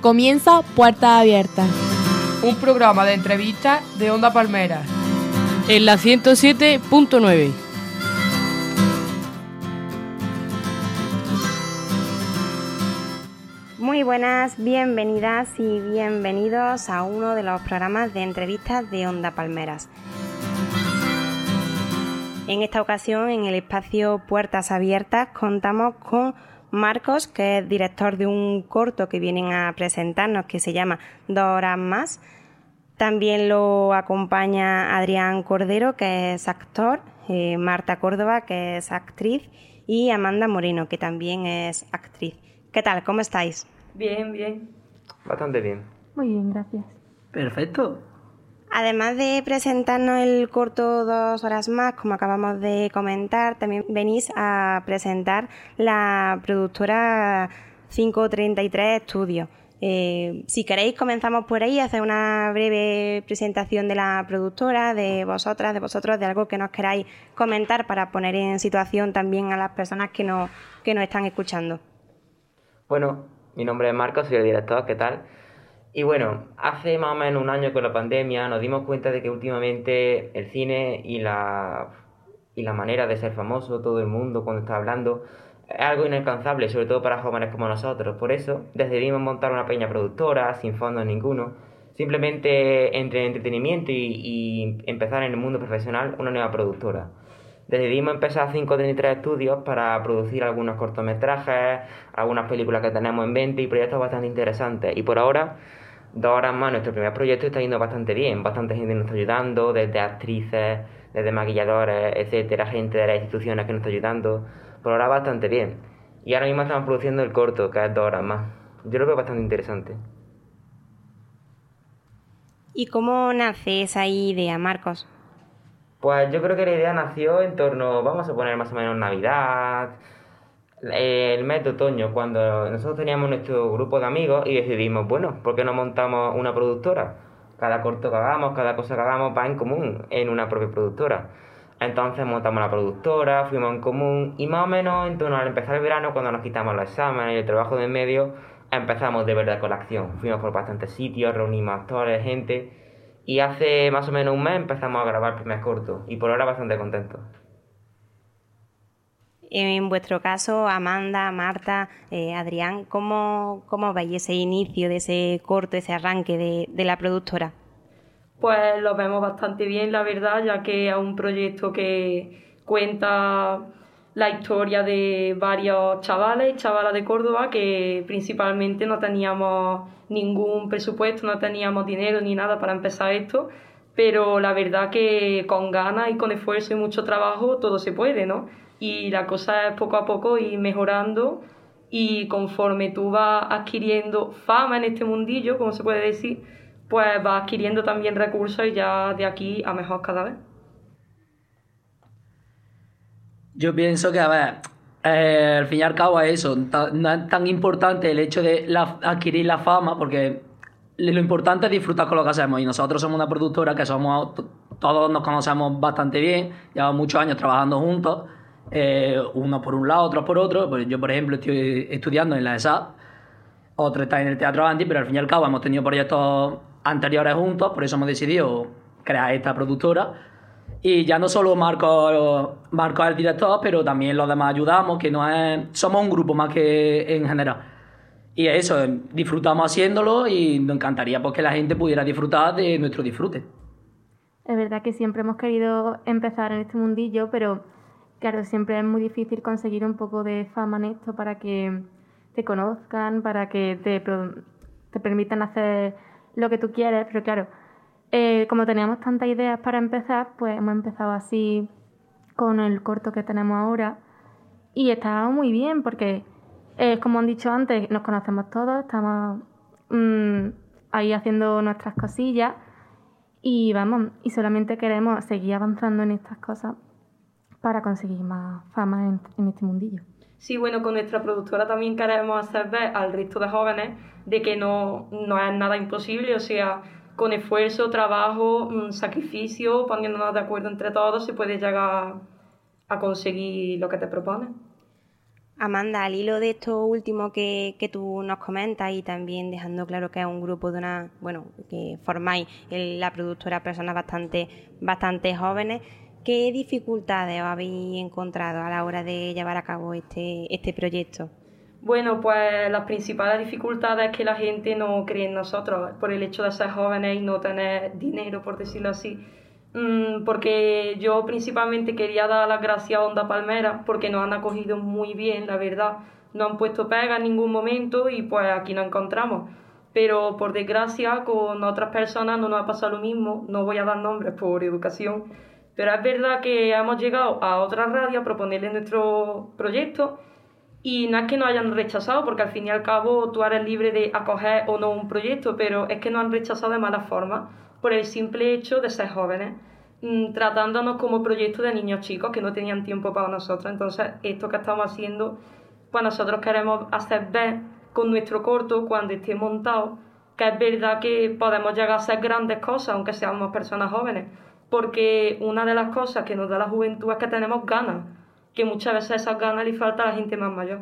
Comienza Puerta Abierta. Un programa de entrevistas de Onda Palmera. En la 107.9. Muy buenas, bienvenidas y bienvenidos a uno de los programas de entrevistas de Onda Palmeras. En esta ocasión, en el espacio Puertas Abiertas, contamos con Marcos, que es director de un corto que vienen a presentarnos que se llama Dos horas más. También lo acompaña Adrián Cordero, que es actor, eh, Marta Córdoba, que es actriz, y Amanda Moreno, que también es actriz. ¿Qué tal? ¿Cómo estáis? Bien, bien. Bastante bien. Muy bien, gracias. Perfecto. Además de presentarnos el corto dos horas más, como acabamos de comentar, también venís a presentar la productora 533 Studio. Eh, si queréis, comenzamos por ahí, hacer una breve presentación de la productora, de vosotras, de vosotros, de algo que nos queráis comentar para poner en situación también a las personas que nos, que nos están escuchando. Bueno, mi nombre es Marcos, soy el director, ¿qué tal? Y bueno, hace más o menos un año con la pandemia nos dimos cuenta de que últimamente el cine y la, y la manera de ser famoso, todo el mundo cuando está hablando, es algo inalcanzable, sobre todo para jóvenes como nosotros. Por eso decidimos montar una pequeña productora, sin fondos ninguno, simplemente entre entretenimiento y, y empezar en el mundo profesional una nueva productora. Decidimos empezar 533 estudios para producir algunos cortometrajes, algunas películas que tenemos en mente y proyectos bastante interesantes. Y por ahora dos horas más, nuestro primer proyecto está yendo bastante bien. Bastante gente nos está ayudando, desde actrices, desde maquilladores, etcétera, gente de las instituciones que nos está ayudando. Por ahora bastante bien. Y ahora mismo estamos produciendo el corto, que es dos horas más. Yo lo veo bastante interesante. ¿Y cómo nace esa idea, Marcos? Pues yo creo que la idea nació en torno, vamos a poner más o menos Navidad, el mes de otoño, cuando nosotros teníamos nuestro grupo de amigos y decidimos, bueno, ¿por qué no montamos una productora? Cada corto que hagamos, cada cosa que hagamos va en común en una propia productora. Entonces montamos la productora, fuimos en común y más o menos en torno al empezar el verano, cuando nos quitamos los exámenes y el trabajo de en medio, empezamos de verdad con la acción. Fuimos por bastantes sitios, reunimos actores, gente y hace más o menos un mes empezamos a grabar el primer corto y por ahora bastante contentos. En vuestro caso, Amanda, Marta, eh, Adrián, ¿cómo, ¿cómo veis ese inicio de ese corto, ese arranque de, de, la productora? Pues lo vemos bastante bien, la verdad, ya que es un proyecto que cuenta la historia de varios chavales y chavalas de Córdoba que principalmente no teníamos ningún presupuesto, no teníamos dinero ni nada para empezar esto, pero la verdad que con ganas y con esfuerzo y mucho trabajo todo se puede, ¿no? Y la cosa es poco a poco ir mejorando y conforme tú vas adquiriendo fama en este mundillo, como se puede decir, pues vas adquiriendo también recursos y ya de aquí a mejor cada vez. Yo pienso que, a ver, eh, al fin y al cabo es eso, no es tan importante el hecho de adquirir la fama, porque lo importante es disfrutar con lo que hacemos y nosotros somos una productora que somos, todos nos conocemos bastante bien, llevamos muchos años trabajando juntos eh, uno por un lado, otro por otro. Pues yo, por ejemplo, estoy estudiando en la ESA, otro está en el Teatro Anti, pero al fin y al cabo hemos tenido proyectos anteriores juntos, por eso hemos decidido crear esta productora. Y ya no solo Marco, Marco es el director, pero también los demás ayudamos, que no es, somos un grupo más que en general. Y eso, disfrutamos haciéndolo y nos encantaría pues, que la gente pudiera disfrutar de nuestro disfrute. Es verdad que siempre hemos querido empezar en este mundillo, pero claro, siempre es muy difícil conseguir un poco de fama en esto para que te conozcan, para que te, te permitan hacer lo que tú quieres, pero claro, eh, como teníamos tantas ideas para empezar, pues hemos empezado así con el corto que tenemos ahora y está muy bien porque, eh, como han dicho antes, nos conocemos todos, estamos mmm, ahí haciendo nuestras cosillas y vamos, y solamente queremos seguir avanzando en estas cosas para conseguir más fama en, en, este mundillo. Sí, bueno, con nuestra productora también queremos hacer ver al resto de jóvenes de que no, no es nada imposible, o sea, con esfuerzo, trabajo, sacrificio, poniéndonos de acuerdo entre todos, se puede llegar a conseguir lo que te propones. Amanda, al hilo de esto último que, que, tú nos comentas y también dejando claro que es un grupo de una, bueno, que formáis la productora personas bastante, bastante jóvenes, ¿qué dificultades habéis encontrado a la hora de llevar a cabo este, este proyecto? Bueno, pues las principales dificultades es que la gente no cree en nosotros por el hecho de ser jóvenes y no tener dinero, por decirlo así. Mm, porque yo principalmente quería dar las gracias a Onda Palmera porque nos han acogido muy bien, la verdad. No han puesto pega en ningún momento y pues aquí nos encontramos. Pero por desgracia con otras personas no nos ha pasado lo mismo. No voy a dar nombres por educación. Pero es verdad que hemos llegado a otra radio a proponerle nuestro proyecto y no es que nos hayan rechazado, porque al fin y al cabo tú eres libre de acoger o no un proyecto, pero es que nos han rechazado de mala forma por el simple hecho de ser jóvenes, mm, tratándonos como proyecto de niños chicos que no tenían tiempo para nosotros. Entonces, esto que estamos haciendo, pues nosotros queremos hacer ver con nuestro corto, cuando esté montado, que es verdad que podemos llegar a hacer grandes cosas, aunque seamos personas jóvenes, porque una de las cosas que nos da la juventud es que tenemos ganas que muchas veces esas ganas le falta a la gente más mayor.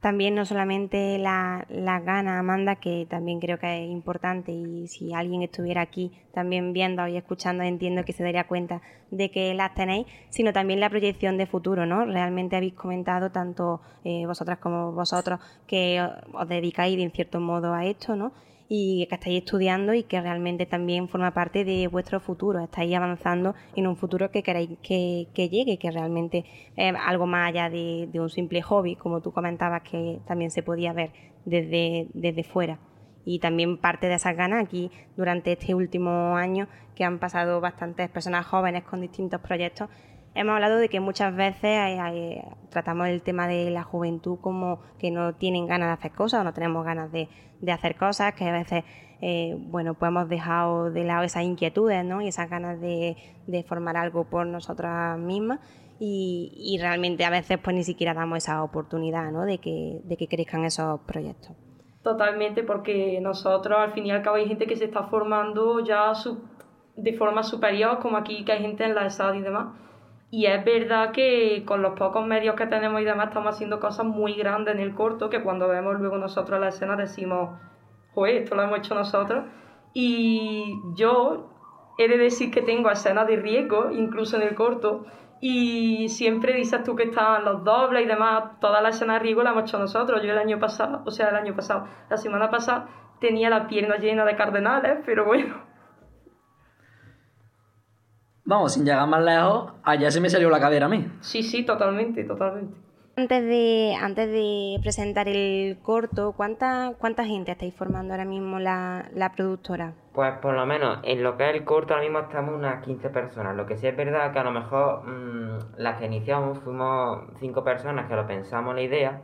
También no solamente las la ganas, Amanda, que también creo que es importante y si alguien estuviera aquí también viendo y escuchando entiendo que se daría cuenta de que las tenéis, sino también la proyección de futuro, ¿no? Realmente habéis comentado tanto eh, vosotras como vosotros que os dedicáis de cierto modo a esto, ¿no? Y que estáis estudiando y que realmente también forma parte de vuestro futuro. Estáis avanzando en un futuro que queréis que, llegue, que realmente es algo más allá de, un simple hobby, como tú comentabas que también se podía ver desde, desde fuera. Y también parte de esas ganas aquí durante este último año que han pasado bastantes personas jóvenes con distintos proyectos hemos hablado de que muchas veces tratamos el tema de la juventud como que no tienen ganas de hacer cosas o no tenemos ganas de, hacer cosas, que a veces, eh, bueno, pues hemos dejado de lado esas inquietudes ¿no? y esas ganas de, formar algo por nosotras mismas. Y, realmente a veces pues ni siquiera damos esa oportunidad ¿no? de, que, de que crezcan esos proyectos. Totalmente, porque nosotros al fin y al cabo hay gente que se está formando ya de forma superior, como aquí que hay gente en la ESAD y demás y es verdad que con los pocos medios que tenemos y demás estamos haciendo cosas muy grandes en el corto que cuando vemos luego nosotros la escena decimos, joder, esto lo hemos hecho nosotros. Y yo he de decir que tengo escenas de riesgo, incluso en el corto, y siempre dices tú que están los dobles y demás, toda la escena de riesgo la hemos hecho nosotros. Yo el año pasado, o sea, el año pasado, la semana pasada tenía la pierna llena de cardenales, pero bueno, Vamos, sin llegar más lejos, allá se me salió la cadera a mí. Sí, sí, totalmente, totalmente. Antes de, antes de presentar el corto, ¿cuánta, ¿cuánta gente estáis formando ahora mismo la, la productora? Pues por lo menos en lo que es el corto ahora mismo estamos unas 15 personas. Lo que sí es verdad que a lo mejor mmm, las que iniciamos fuimos 5 personas que lo pensamos la idea.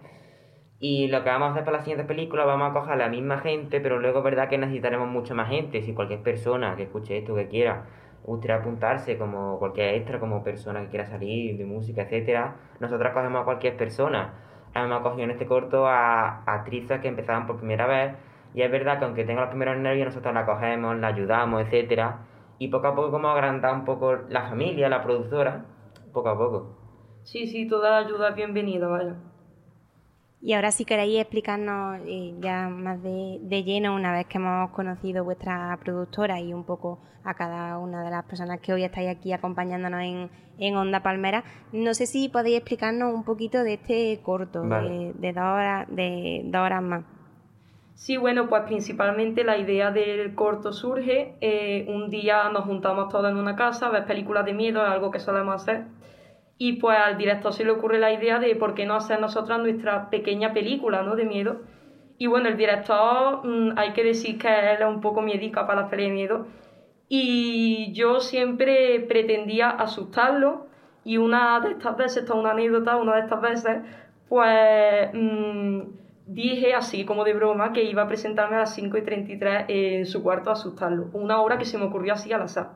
Y lo que vamos a hacer para la siguiente película, vamos a coger a la misma gente, pero luego es verdad que necesitaremos mucha más gente. Si cualquier persona que escuche esto, que quiera gustaría apuntarse como cualquier extra, como persona que quiera salir de música, etcétera, nosotros cogemos a cualquier persona. Hemos cogido en este corto a, actrices que empezaban por primera vez y es verdad que aunque tenga los primeros nervios nosotros la cogemos, la ayudamos, etcétera y poco a poco como agrandar un poco la familia, la productora, poco a poco. Sí, sí, toda ayuda es bienvenida, vaya. Y ahora si queréis explicarnos eh, ya más de, de, lleno, una vez que hemos conocido vuestra productora y un poco a cada una de las personas que hoy estáis aquí acompañándonos en, en Onda Palmera, no sé si podéis explicarnos un poquito de este corto de, de, dos horas, de dos horas más. Sí, bueno, pues principalmente la idea del corto surge. Eh, un día nos juntamos todos en una casa a ver películas de miedo, es algo que solemos hacer y pues al director se le ocurre la idea de por qué no hacer nosotras nuestra pequeña película ¿no? de miedo. Y bueno, el director mm, hay que decir que él es un poco miedica para las pelis de miedo. Y yo siempre pretendía asustarlo. Y una de estas veces, esta es una anécdota, una de estas veces, pues mm, dije así como de broma que iba a presentarme a las 5 y 33 en su cuarto a asustarlo. Una hora que se me ocurrió así al azar.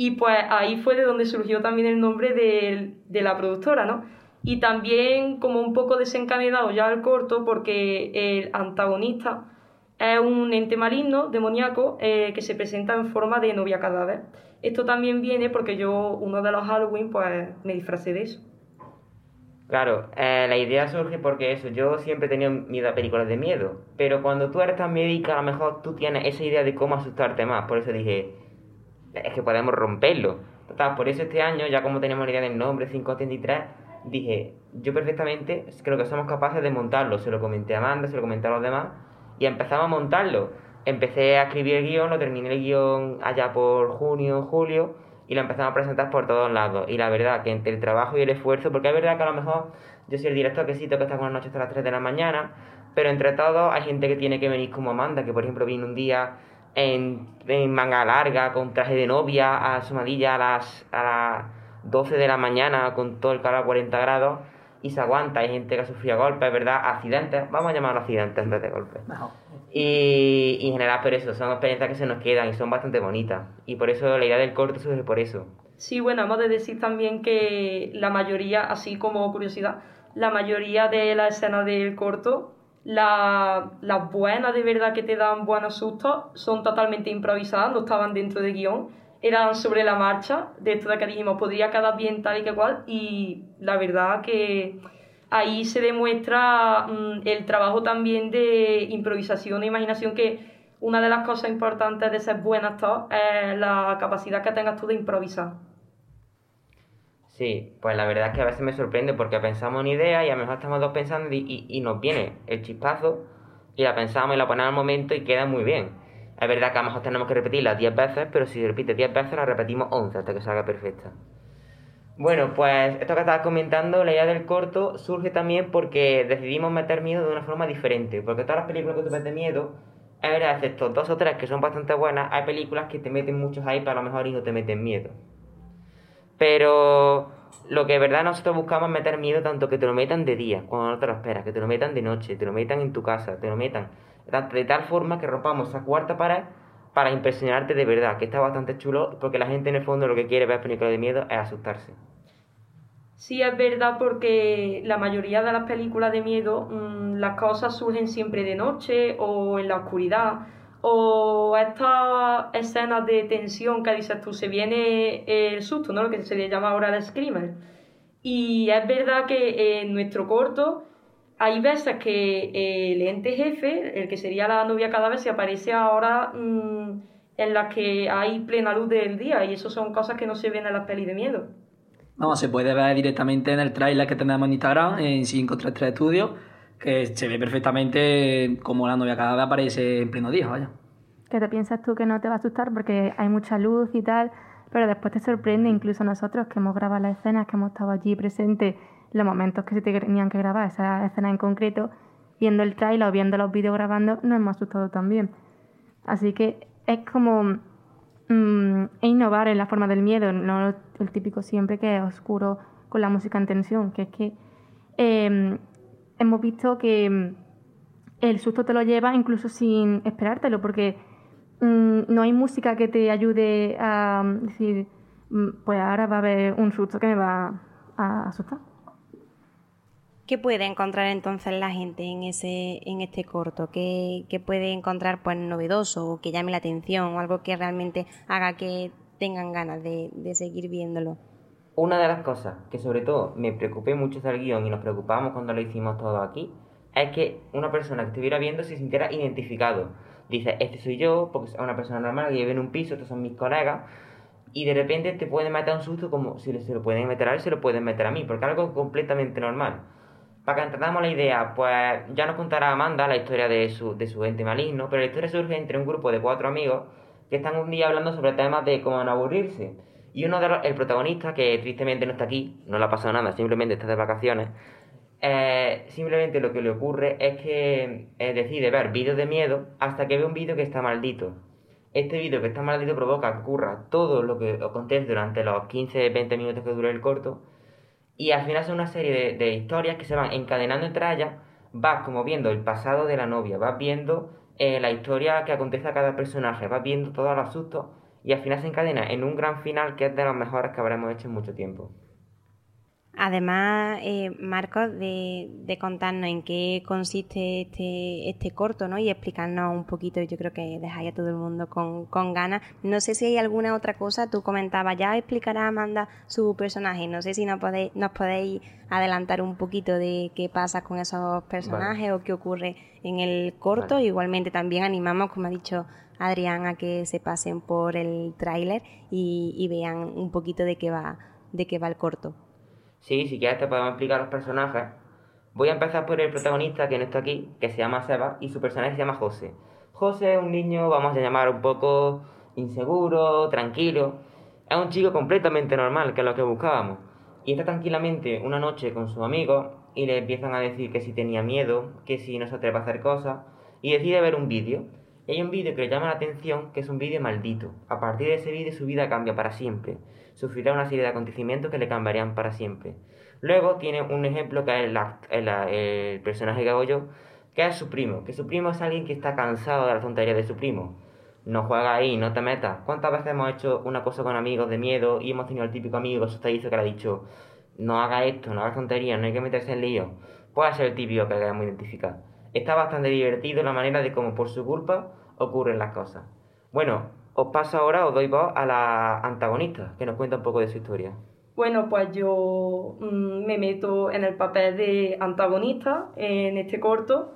Y pues ahí fue de donde surgió también el nombre de, de la productora, ¿no? Y también como un poco desencadenado ya el corto porque el antagonista es un ente maligno, demoníaco, eh, que se presenta en forma de novia cadáver. Esto también viene porque yo, uno de los Halloween, pues me disfracé de eso. Claro, eh, la idea surge porque eso, yo siempre he tenido miedo a películas de miedo, pero cuando tú eres tan médica, a lo mejor tú tienes esa idea de cómo asustarte más, por eso dije, es que podemos romperlo. Total, por eso este año, ya como tenemos la idea del nombre 583, dije, yo perfectamente creo que somos capaces de montarlo, se lo comenté a Amanda, se lo comenté a los demás, y empezamos a montarlo. Empecé a escribir el guion, lo terminé el guion allá por junio, julio, y lo empezamos a presentar por todos lados. Y la verdad que entre el trabajo y el esfuerzo, porque es verdad que a lo mejor yo soy el director que sí que estar con la noche hasta las 3 de la mañana, pero entre todos hay gente que tiene que venir como Amanda, que por ejemplo vino un día en, manga larga, con traje de novia, a Somadilla a las, a las 12 de la mañana, con todo el calor a 40 grados, y se aguanta. Hay gente que ha sufrido golpes, ¿verdad? Accidentes, vamos a llamarlo accidentes en vez de golpes. Y, en general, por eso, son experiencias que se nos quedan y son bastante bonitas. Y por eso la idea del corto surge por eso. Sí, bueno, hemos de decir también que la mayoría, así como curiosidad, la mayoría de las escenas del corto, las buenas de verdad que te dan buenos sustos, son totalmente improvisadas, no estaban dentro de guion, eran sobre la marcha, de esto de que dijimos, podría quedar bien tal y que cual, y la verdad que ahí se demuestra mm, el trabajo también de improvisación e imaginación que una de las cosas importantes de ser buen actor es la capacidad que tengas tú de improvisar. Sí, pues la verdad es que a veces me sorprende porque pensamos una idea y a lo mejor estamos dos pensando y, y, nos viene el chispazo y la pensamos y la ponemos al momento y queda muy bien. Es verdad que a lo mejor tenemos que repetirla 10 veces, pero si repite 10 veces la repetimos 11 hasta que salga perfecta. Bueno, pues esto que estabas comentando, la idea del corto surge también porque decidimos meter miedo de una forma diferente. Porque todas las películas que tú ves de miedo, es verdad, excepto dos o tres que son bastante buenas, hay películas que te meten muchos hype a lo mejor y no te meten miedo. Pero lo que de verdad nosotros buscamos es meter miedo tanto que te lo metan de día, cuando no te lo esperas, que te lo metan de noche, te lo metan en tu casa, te lo metan de tal forma que rompamos esa cuarta pared para impresionarte de verdad, que está bastante chulo, porque la gente en el fondo lo que quiere ver películas de miedo es asustarse. Sí, es verdad porque la mayoría de las películas de miedo, mm, las cosas surgen siempre de noche o en la oscuridad, o estas escenas de tensión que dices tú, se viene el susto, ¿no? Lo que se le llama ahora el screamer. Y es verdad que en nuestro corto hay veces que el ente jefe, el que sería la novia cada vez, se aparece ahora mm, en las que hay plena luz del día y eso son cosas que no se ven en las pelis de miedo. Vamos, se puede ver directamente en el trailer que tenemos en Instagram, en 533 Studios, que se ve perfectamente como la novia cada vez aparece en pleno día, vaya. Que te piensas tú que no te va a asustar porque hay mucha luz y tal, pero después te sorprende, incluso nosotros que hemos grabado las escenas, que hemos estado allí presentes los momentos que se tenían que grabar, esa escena en concreto, viendo el trailer o viendo los vídeos grabando, nos hemos asustado también. Así que es como mm, innovar en la forma del miedo, no el típico siempre que es oscuro con la música en tensión, que es que em, hemos visto que mm, el susto te lo lleva incluso sin esperártelo, porque mm, no hay música que te ayude a decir, pues ahora va a haber un susto que me va a asustar. ¿Qué puede encontrar entonces la gente en, ese, en este corto? ¿Qué, puede encontrar pues, novedoso o que llame la atención o algo que realmente haga que tengan ganas de, seguir viéndolo? Una de las cosas que sobre todo me preocupé mucho del guion y nos preocupamos cuando lo hicimos todo aquí es que una persona que estuviera viendo se sintiera identificado. Dice, este soy yo, porque es una persona normal que vive en un piso, estos son mis colegas, y de repente te pueden meter un susto como si se lo pueden meter a él, se lo pueden meter a mí, porque es algo completamente normal. Para que entendamos la idea, pues ya nos contará Amanda la historia de su, de su ente maligno, pero la historia surge entre un grupo de cuatro amigos que están un día hablando sobre temas de cómo no aburrirse. Y uno de los, el protagonista, que tristemente no está aquí, no le ha pasado nada, simplemente está de vacaciones, eh, simplemente lo que le ocurre es que eh, decide ver vídeos de miedo hasta que ve un vídeo que está maldito. Este vídeo que está maldito provoca que ocurra todo lo que acontece durante los 15-20 minutos que dura el corto y al final son una serie de, historias que se van encadenando entre ellas, vas como viendo el pasado de la novia, vas viendo eh, la historia que acontece a cada personaje, vas viendo todos los sustos y al final se encadena en un gran final que es de los mejores que habremos hecho en mucho tiempo. Además, eh, Marcos, de, de, contarnos en qué consiste este, este corto ¿no? y explicarnos un poquito, yo creo que dejáis a todo el mundo con, con ganas. No sé si hay alguna otra cosa, tú comentabas, ya explicará Amanda su personaje, no sé si nos podéis, nos podéis adelantar un poquito de qué pasa con esos personajes o qué ocurre en el corto. Igualmente también animamos, como ha dicho Adrián, a que se pasen por el tráiler y, vean un poquito de qué va, de qué va el corto. Sí, si quieres te podemos explicar los personajes. Voy a empezar por el protagonista que no está aquí, que se llama Seba, y su personaje se llama José. José es un niño, vamos a llamar un poco inseguro, tranquilo. Es un chico completamente normal, que es lo que buscábamos. Y está tranquilamente una noche con sus amigos y le empiezan a decir que si tenía miedo, que si no se atreve a hacer cosas, y decide ver un vídeo. Y hay un vídeo que le llama la atención, que es un vídeo maldito. A partir de ese vídeo su vida cambia para siempre sufrirá una serie de acontecimientos que le cambiarían para siempre. Luego tiene un ejemplo que es el, personaje que hago yo, que es su primo, que su primo es alguien que está cansado de la tontería de su primo. No juega ahí, no te metas. ¿Cuántas veces hemos hecho una cosa con amigos de miedo y hemos tenido el típico amigo asustadizo que le ha dicho no haga esto, no haga tontería, no hay que meterse en lío? Puede ser el típico que queremos identificar. Está bastante divertido la manera de cómo por su culpa ocurren las cosas. Bueno, os paso ahora, os doy voz a la antagonista, que nos cuenta un poco de su historia. Bueno, pues yo mm, me meto en el papel de antagonista en este corto.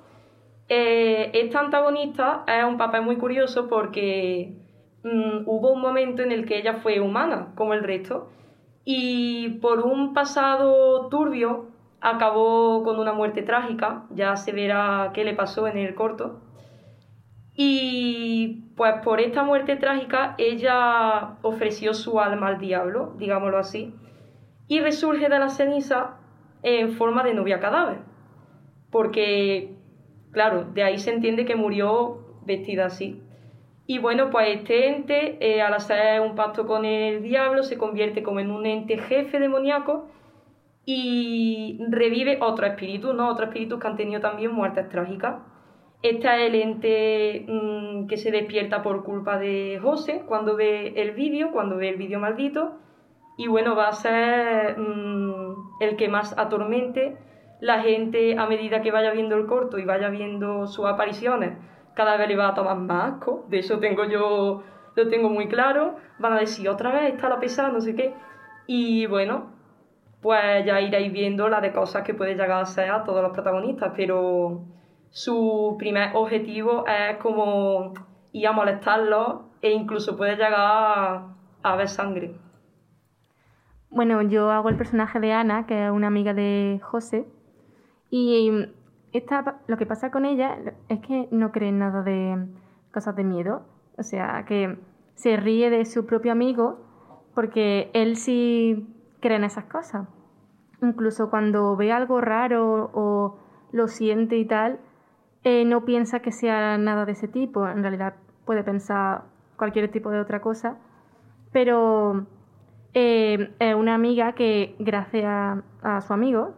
Eh, esta antagonista es un papel muy curioso porque mm, hubo un momento en el que ella fue humana, como el resto, y por un pasado turbio acabó con una muerte trágica, ya se verá qué le pasó en el corto. Y pues por esta muerte trágica ella ofreció su alma al diablo, digámoslo así, y resurge de la ceniza en forma de novia cadáver. Porque, claro, de ahí se entiende que murió vestida así. Y bueno, pues este ente, eh, al hacer un pacto con el diablo, se convierte como en un ente jefe demoníaco y revive otro espíritu, ¿no? Otros espíritus que han tenido también muertes trágicas. Este es el ente mm, que se despierta por culpa de José cuando ve el vídeo, cuando ve el vídeo maldito. Y bueno, va a ser mm, el que más atormente la gente a medida que vaya viendo el corto y vaya viendo sus apariciones. Cada vez le va a tomar más asco. De eso tengo yo, lo tengo muy claro. Van a decir otra vez está la pesada, no sé qué. Y bueno, pues ya iréis viendo la de cosas que puede llegar a ser a todos los protagonistas. Pero su primer objetivo es como ir a molestarlo e incluso puede llegar a, ver sangre. Bueno, yo hago el personaje de Ana, que es una amiga de José, y esta, lo que pasa con ella es que no cree en nada de cosas de miedo, o sea, que se ríe de su propio amigo porque él sí cree en esas cosas. Incluso cuando ve algo raro o lo siente y tal, eh, no piensa que sea nada de ese tipo, en realidad puede pensar cualquier tipo de otra cosa, pero eh, es una amiga que gracias a, su amigo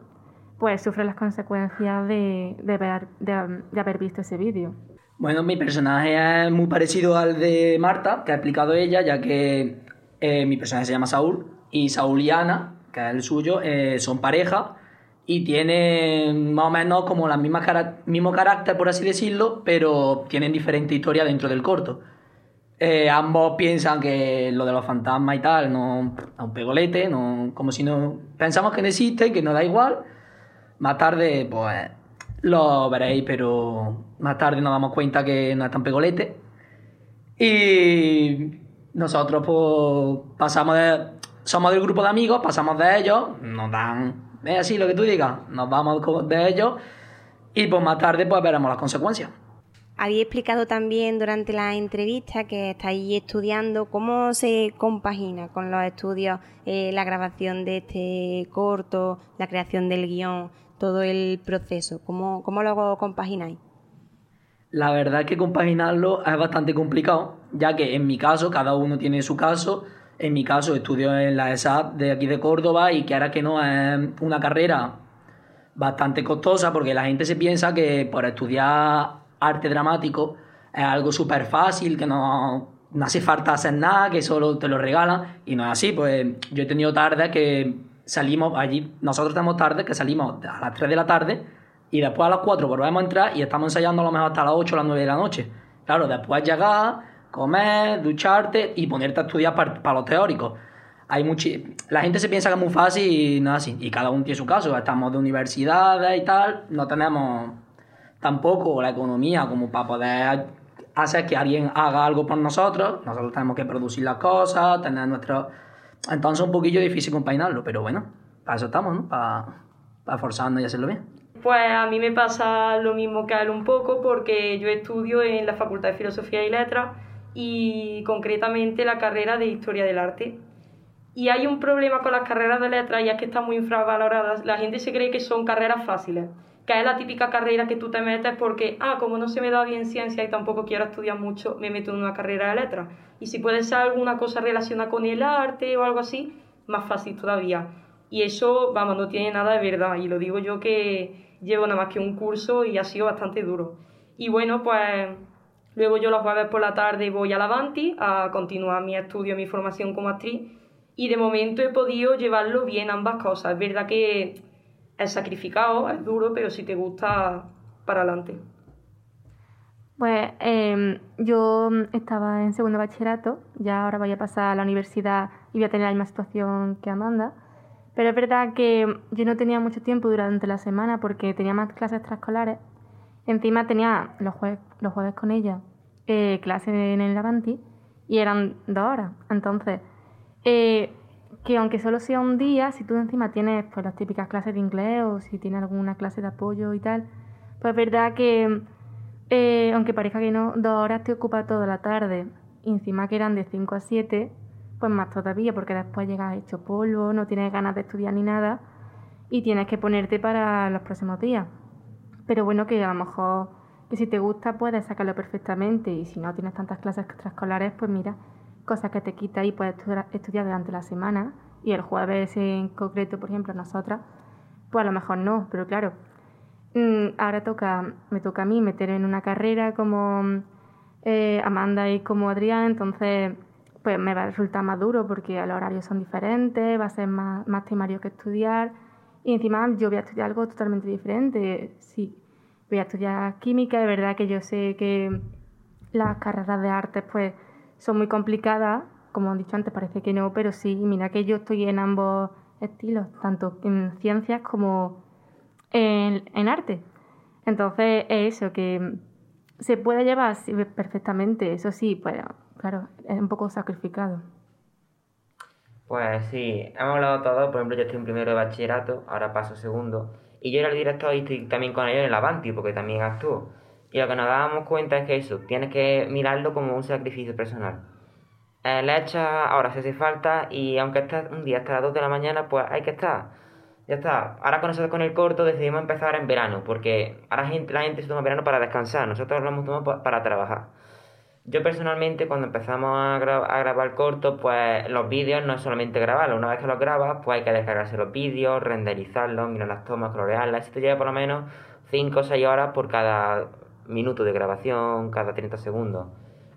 pues sufre las consecuencias de, de, haber visto ese vídeo. Bueno, mi personaje es muy parecido al de Marta, que ha explicado ella, ya que eh, mi personaje se llama Saúl y Saúl y Ana, que es el suyo, son pareja y tienen más o menos como misma mismo carácter, por así decirlo, pero tienen diferente historia dentro del corto. Eh, ambos piensan que lo de los fantasmas y tal no es un pegolete, no, como si no pensamos que no existe, que no da igual. Más tarde, pues lo veréis, pero más tarde nos damos cuenta que no es tan pegolete. Y nosotros, pues, pasamos de. Somos del grupo de amigos, pasamos de ellos, nos dan es así lo que tú digas, nos vamos de ellos y pues más tarde pues veremos las consecuencias. Había explicado también durante la entrevista que estáis estudiando cómo se compagina con los estudios eh, la grabación de este corto, la creación del guion, todo el proceso. ¿Cómo, cómo lo compagináis? La verdad es que compaginarlo es bastante complicado, ya que en mi caso, cada uno tiene su caso, en mi caso, estudio en la ESAD de aquí de Córdoba y que ahora que no es una carrera bastante costosa porque la gente se piensa que por estudiar arte dramático es algo súper fácil, que no, hace falta hacer nada, que solo te lo regalan y no es así. Pues yo he tenido tardes que salimos allí, nosotros tenemos tarde, que salimos a las 3 de la tarde y después a las 4 volvemos a entrar y estamos ensayando a lo mejor hasta las 8 o las 9 de la noche. Claro, después llegar, comer, ducharte y ponerte a estudiar para los teóricos. Hay muchi... La gente se piensa que es muy fácil y es así. Y cada uno tiene su caso. Estamos de universidades y tal, no tenemos tampoco la economía como para poder hacer que alguien haga algo por nosotros. Nosotros tenemos que producir las cosas, tener nuestro... Entonces es un poquillo difícil compaginarlo, pero bueno, para eso estamos, ¿no? Para, para y hacerlo bien. Pues a mí me pasa lo mismo que a él un poco porque yo estudio en la Facultad de Filosofía y Letras y concretamente la carrera de Historia del Arte. Y hay un problema con las carreras de letras y es que están muy infravaloradas. La gente se cree que son carreras fáciles, que es la típica carrera que tú te metes porque, ah, como no se me da bien ciencia y tampoco quiero estudiar mucho, me meto en una carrera de letras. Y si puede ser alguna cosa relacionada con el arte o algo así, más fácil todavía. Y eso, vamos, no tiene nada de verdad. Y lo digo yo que llevo nada más que un curso y ha sido bastante duro. Y bueno, pues luego yo los jueves por la tarde voy a la Avanti a continuar mi estudio, mi formación como actriz y de momento he podido llevarlo bien ambas cosas. Es verdad que es sacrificado, es duro, pero si te gusta, para adelante. Pues em, yo estaba en segundo bachillerato, ya ahora voy a pasar a la universidad y voy a tener la misma situación que Amanda. Pero es verdad que yo no tenía mucho tiempo durante la semana porque tenía más clases extraescolares. Encima tenía los, jueves, los jueves con ella eh, clases en el Avanti y eran dos horas. Entonces, eh, que aunque solo sea un día, si tú encima tienes pues las típicas clases de inglés o si tienes alguna clase de apoyo y tal, pues es verdad que eh, aunque parezca que no, dos horas te ocupa toda la tarde. Y encima que eran de 5 a 7, pues más todavía, porque después llegas hecho polvo, no tienes ganas de estudiar ni nada y tienes que ponerte para los próximos días. Pero bueno, que a lo mejor que si te gusta puedes sacarlo perfectamente. Y si no tienes tantas clases extraescolares, pues mira, cosas que te quita y puedes estudiar durante la semana. Y el jueves en concreto, por ejemplo, nosotras, pues a lo mejor no, pero claro, mm, ahora toca, me toca a mí meter en una carrera como eh, Amanda y como Adrián, entonces pues me va a resultar más duro porque los horarios son diferentes, va a ser más, más temario que estudiar. Y encima yo voy a estudiar algo totalmente diferente. Sí, voy a estudiar química, de verdad que yo sé que las carreras de arte pues son muy complicadas, como han dicho antes, parece que no, pero sí, mira que yo estoy en ambos estilos, tanto en ciencias como en, en arte. Entonces es eso, que se puede llevar perfectamente, eso sí, pues claro, es un poco sacrificado. Pues sí, hemos hablado todo, por ejemplo yo estoy en primero de bachillerato, ahora paso segundo, y yo era el director y estoy también con ellos en el Avanti, porque también actúo. Y lo que nos dábamos cuenta es que eso, tienes que mirarlo como un sacrificio personal. Eh, le echas ahora si hace falta y aunque estés un día hasta las 2 de la mañana, pues hay que estar. Ya está. Ahora con nosotros con el corto decidimos empezar en verano, porque ahora la gente, la gente se toma verano para descansar, nosotros lo hemos tomado para trabajar. Yo personalmente cuando empezamos a, a grabar corto, pues los vídeos no es solamente grabarlos, una vez que los grabas, pues hay que descargarse los vídeos, renderizarlos, mirar las tomas, colorearlas, esto lleva por lo menos 5 o 6 horas por cada minuto de grabación, cada 30 segundos.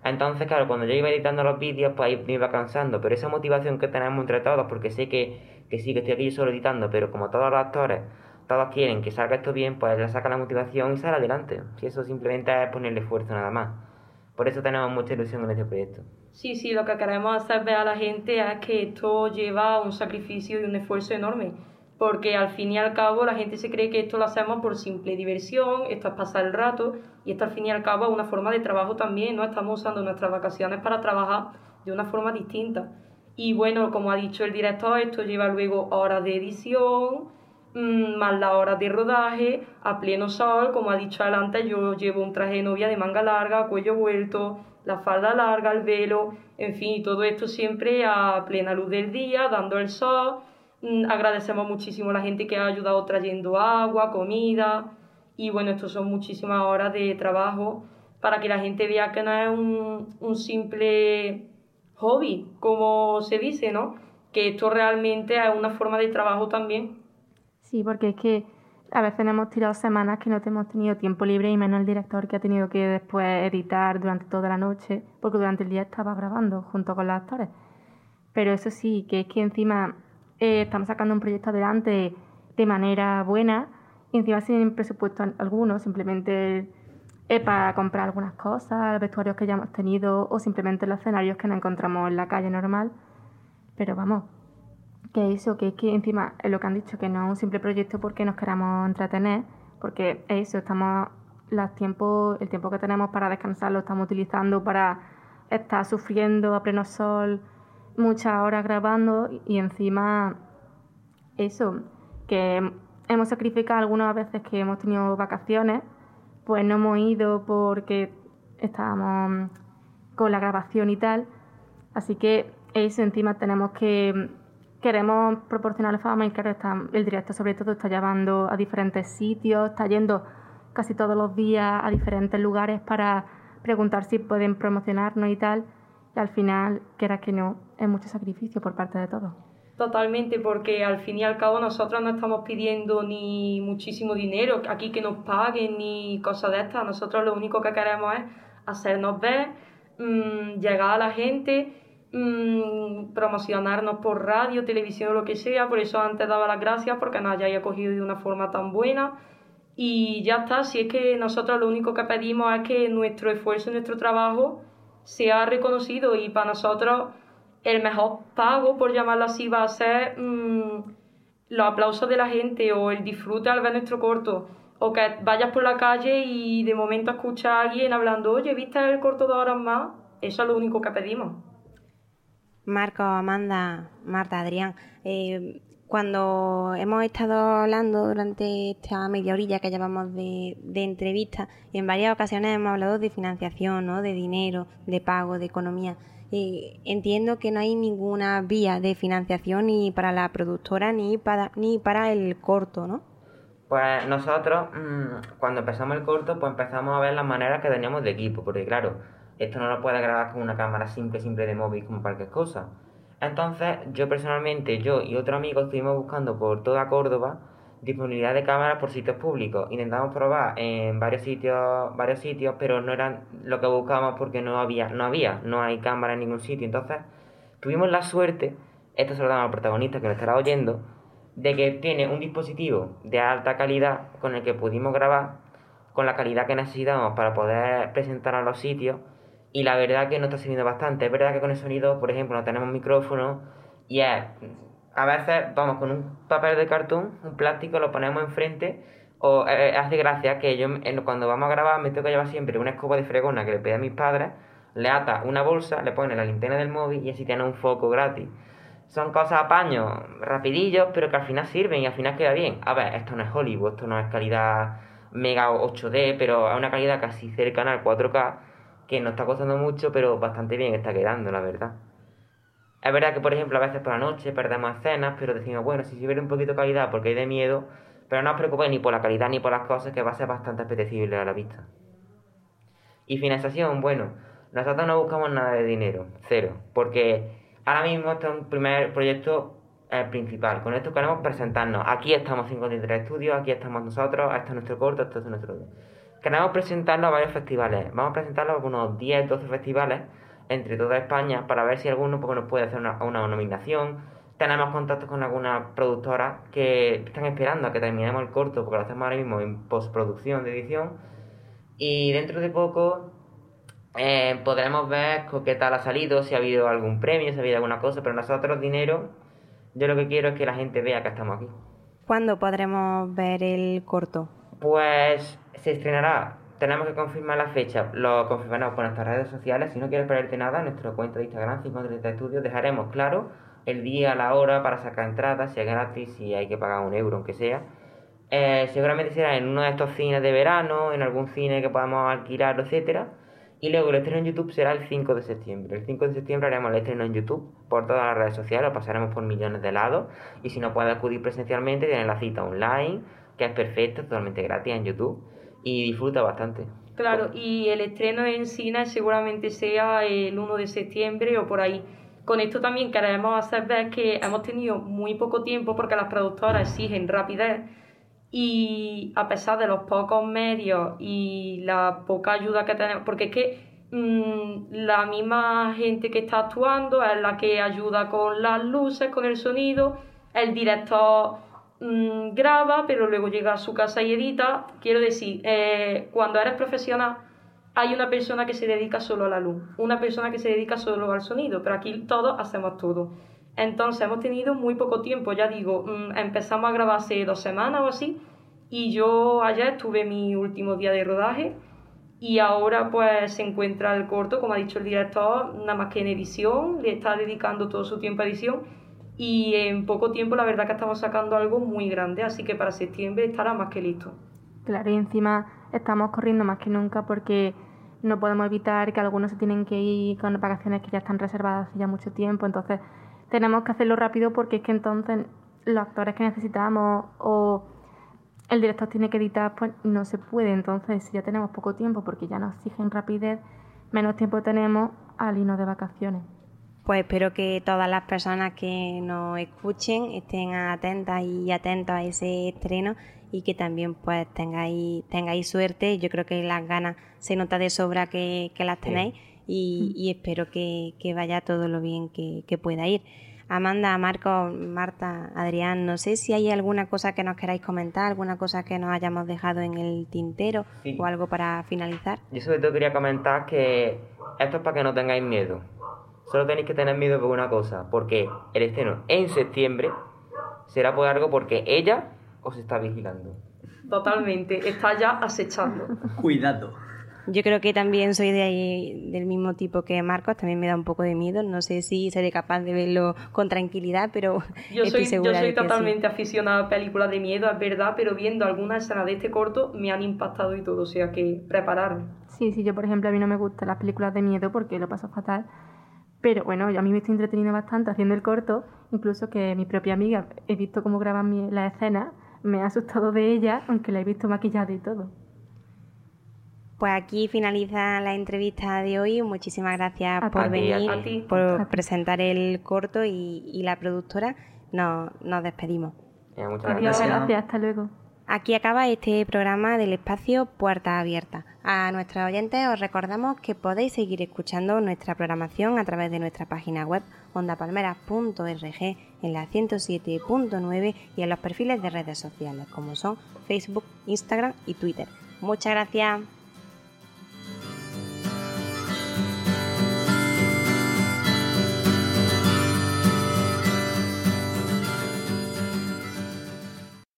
Entonces, claro, cuando yo iba editando los vídeos, pues ahí me iba cansando, pero esa motivación que tenemos entre todos, porque sé que, que sí, que estoy aquí solo editando, pero como todos los actores, todos quieren que salga esto bien, pues le saca la motivación y sale adelante. Si eso simplemente es ponerle esfuerzo nada más. Por eso tenemos mucha ilusión en este proyecto. Sí, sí, lo que queremos hacer ver a la gente es que esto lleva un sacrificio y un esfuerzo enorme, porque al fin y al cabo la gente se cree que esto lo hacemos por simple diversión, esto es pasar el rato, y esto al fin y al cabo es una forma de trabajo también, ¿no? Estamos usando nuestras vacaciones para trabajar de una forma distinta. Y bueno, como ha dicho el director, esto lleva luego horas de edición, más la hora de rodaje, a pleno sol, como ha dicho adelante, yo llevo un traje de novia de manga larga, cuello vuelto, la falda larga, el velo, en fin, todo esto siempre a plena luz del día, dando el sol. Mm, agradecemos muchísimo a la gente que ha ayudado trayendo agua, comida, y bueno, esto son muchísimas horas de trabajo para que la gente vea que no es un, un simple hobby, como se dice, ¿no? Que esto realmente es una forma de trabajo también Sí, porque es que a veces hemos tirado semanas que no hemos tenido tiempo libre y menos el director que ha tenido que después editar durante toda la noche, porque durante el día estaba grabando junto con los actores. Pero eso sí, que es que encima eh, estamos sacando un proyecto adelante de manera buena, y encima sin presupuesto alguno, simplemente para comprar algunas cosas, los vestuarios que ya hemos tenido o simplemente los escenarios que nos encontramos en la calle normal. Pero vamos, que eso, que es que encima es lo que han dicho, que no es un simple proyecto porque nos queramos entretener, porque eso, estamos los tiempos, el tiempo que tenemos para descansar lo estamos utilizando para estar sufriendo a pleno sol muchas horas grabando y encima eso, que hemos sacrificado algunas veces que hemos tenido vacaciones, pues no hemos ido porque estábamos con la grabación y tal. Así que eso encima tenemos que queremos proporcionar la fama y claro, está, el directo sobre todo está llevando a diferentes sitios, está yendo casi todos los días a diferentes lugares para preguntar si pueden promocionarnos y tal. Y al final, quieras que no, es mucho sacrificio por parte de todos. Totalmente, porque al fin y al cabo nosotros no estamos pidiendo ni muchísimo dinero aquí que nos paguen ni cosas de estas. Nosotros lo único que queremos es hacernos ver, mmm, llegar a la gente, mmm, promocionarnos por radio, televisión lo que sea. Por eso antes daba las gracias porque nos hayáis acogido de una forma tan buena. Y ya está, si es que nosotros lo único que pedimos es que nuestro esfuerzo, nuestro trabajo sea reconocido y para nosotros el mejor pago, por llamarlo así, va a ser mmm, los aplausos de la gente o el disfrute al ver nuestro corto. O que vayas por la calle y de momento escuchas a alguien hablando, oye, ¿viste el corto de horas más? Eso es lo único que pedimos. Marco, Amanda, Marta, Adrián, eh, cuando hemos estado hablando durante esta media orilla que llevamos de, de entrevista, en varias ocasiones hemos hablado de financiación, ¿no? de dinero, de pago, de economía entiendo que no hay ninguna vía de financiación ni para la productora ni para, ni para el corto, ¿no? Pues nosotros, mm, cuando empezamos el corto, pues empezamos a ver las maneras que teníamos de equipo, porque claro, esto no lo puede grabar con una cámara simple, simple de móvil como cualquier cosa. Entonces, yo personalmente, yo y otro amigo estuvimos buscando por toda Córdoba disponibilidad de cámaras por sitios públicos. Intentamos probar en varios sitios, varios sitios, pero no eran lo que buscábamos porque no había, no había, no hay cámara en ningún sitio. Entonces, tuvimos la suerte, esto se lo damos al protagonista que lo estará oyendo, de que tiene un dispositivo de alta calidad con el que pudimos grabar con la calidad que necesitamos para poder presentar a los sitios y la verdad que nos está sirviendo bastante. Es verdad que con el sonido, por ejemplo, no tenemos micrófono y es a veces vamos con un papel de cartón, un plástico, lo ponemos enfrente. O eh, eh, hace gracia que yo cuando vamos a grabar me tengo que llevar siempre una escoba de fregona que le pedí a mis padres, le ata una bolsa, le pone la linterna del móvil y así tiene un foco gratis. Son cosas a paño, rapidillos, pero que al final sirven y al final queda bien. A ver, esto no es Hollywood, esto no es calidad mega 8D, pero es una calidad casi cercana al 4K, que no está costando mucho, pero bastante bien está quedando, la verdad. Es verdad que, por ejemplo, a veces por la noche perdemos escenas, pero decimos, bueno, si se ve un poquito de calidad porque hay de miedo, pero no os preocupéis ni por la calidad ni por las cosas, que va a ser bastante apetecible a la vista. Y financiación, bueno, nosotros no buscamos nada de dinero, cero, porque ahora mismo este es un primer proyecto el principal. Con esto queremos presentarnos. Aquí estamos 53 estudios, aquí estamos nosotros, este es nuestro corto, este es nuestro... Queremos presentarlo a varios festivales. Vamos a presentarlo a unos 10, 12 festivales entre toda España para ver si alguno pues, nos puede hacer una, una nominación. Tenemos contactos con algunas productoras que están esperando a que terminemos el corto porque lo hacemos ahora mismo en postproducción de edición. Y dentro de poco eh, podremos ver qué tal ha salido, si ha habido algún premio, si ha habido alguna cosa, pero nosotros dinero, yo lo que quiero es que la gente vea que estamos aquí. ¿Cuándo podremos ver el corto? Pues se estrenará tenemos que confirmar la fecha, lo confirmaremos por nuestras redes sociales. Si no quieres perderte nada, en nuestra cuenta de Instagram, 530 Estudios, dejaremos claro el día, la hora para sacar entradas, si es gratis, si hay que pagar un euro, aunque sea. Eh, seguramente será en uno de estos cines de verano, en algún cine que podamos alquilar, etcétera. Y luego el estreno en YouTube será el 5 de septiembre. El 5 de septiembre haremos el estreno en YouTube por todas las redes sociales, lo pasaremos por millones de lados. Y si no puede acudir presencialmente, tienen la cita online, que es perfecta, totalmente gratis en YouTube y disfruta bastante. Claro, y el estreno en cine seguramente sea el 1 de septiembre o por ahí. Con esto también queremos hacer ver que hemos tenido muy poco tiempo porque las productoras exigen rapidez y a pesar de los pocos medios y la poca ayuda que tenemos, porque es que mm, la misma gente que está actuando es la que ayuda con las luces, con el sonido, el director mm, graba, pero luego llega a su casa y edita. Quiero decir, eh, cuando eres profesional hay una persona que se dedica solo a la luz, una persona que se dedica solo al sonido, pero aquí todos hacemos todo. Entonces hemos tenido muy poco tiempo, ya digo, mm, empezamos a grabar hace dos semanas o así, y yo ayer tuve mi último día de rodaje y ahora pues se encuentra el corto, como ha dicho el director, nada más que en edición, le está dedicando todo su tiempo a edición y en poco tiempo la verdad que estamos sacando algo muy grande, así que para septiembre estará más que listo. Claro, y encima estamos corriendo más que nunca porque no podemos evitar que algunos se tienen que ir con vacaciones que ya están reservadas hace ya mucho tiempo, entonces tenemos que hacerlo rápido porque es que entonces los actores que necesitamos o el director tiene que editar, pues no se puede. Entonces, si ya tenemos poco tiempo porque ya nos exigen rapidez, menos tiempo tenemos al irnos de vacaciones. Pues espero que todas las personas que nos escuchen estén atentas y atentos a ese estreno y que también pues tengáis, tengáis suerte. Yo creo que las ganas se nota de sobra que, las tenéis y, espero que, vaya todo lo bien que, que pueda ir. Amanda, Marco, Marta, Adrián, no sé si hay alguna cosa que nos queráis comentar, alguna cosa que nos hayamos dejado en el tintero o algo para finalizar. Yo sobre todo quería comentar que esto es para que no tengáis miedo. Solo tenéis que tener miedo por una cosa, porque el estreno en septiembre será por algo porque ella os está vigilando. Totalmente, está ya acechando. Cuidado. Yo creo que también soy de ahí, del mismo tipo que Marcos, también me da un poco de miedo. No sé si seré capaz de verlo con tranquilidad, pero yo estoy soy, segura Yo soy de totalmente aficionada a películas de miedo, es verdad, pero viendo algunas escenas de este corto me han impactado y todo, o sea que prepararme. Sí, sí, yo por ejemplo a mí no me gustan las películas de miedo porque lo paso fatal. Pero bueno, a mí me estoy entreteniendo bastante haciendo el corto, incluso que mi propia amiga, he visto cómo graban la escena, me ha asustado de ella, aunque la he visto maquillada y todo. Pues aquí finaliza la entrevista de hoy. Muchísimas gracias por venir, por presentar el corto y, la productora. Nos, despedimos. muchas gracias. gracias. Hasta luego. Aquí acaba este programa del espacio Puerta Abierta. A nuestros oyentes os recordamos que podéis seguir escuchando nuestra programación a través de nuestra página web ondapalmeras.org en la 107.9 y en los perfiles de redes sociales como son Facebook, Instagram y Twitter. Muchas gracias.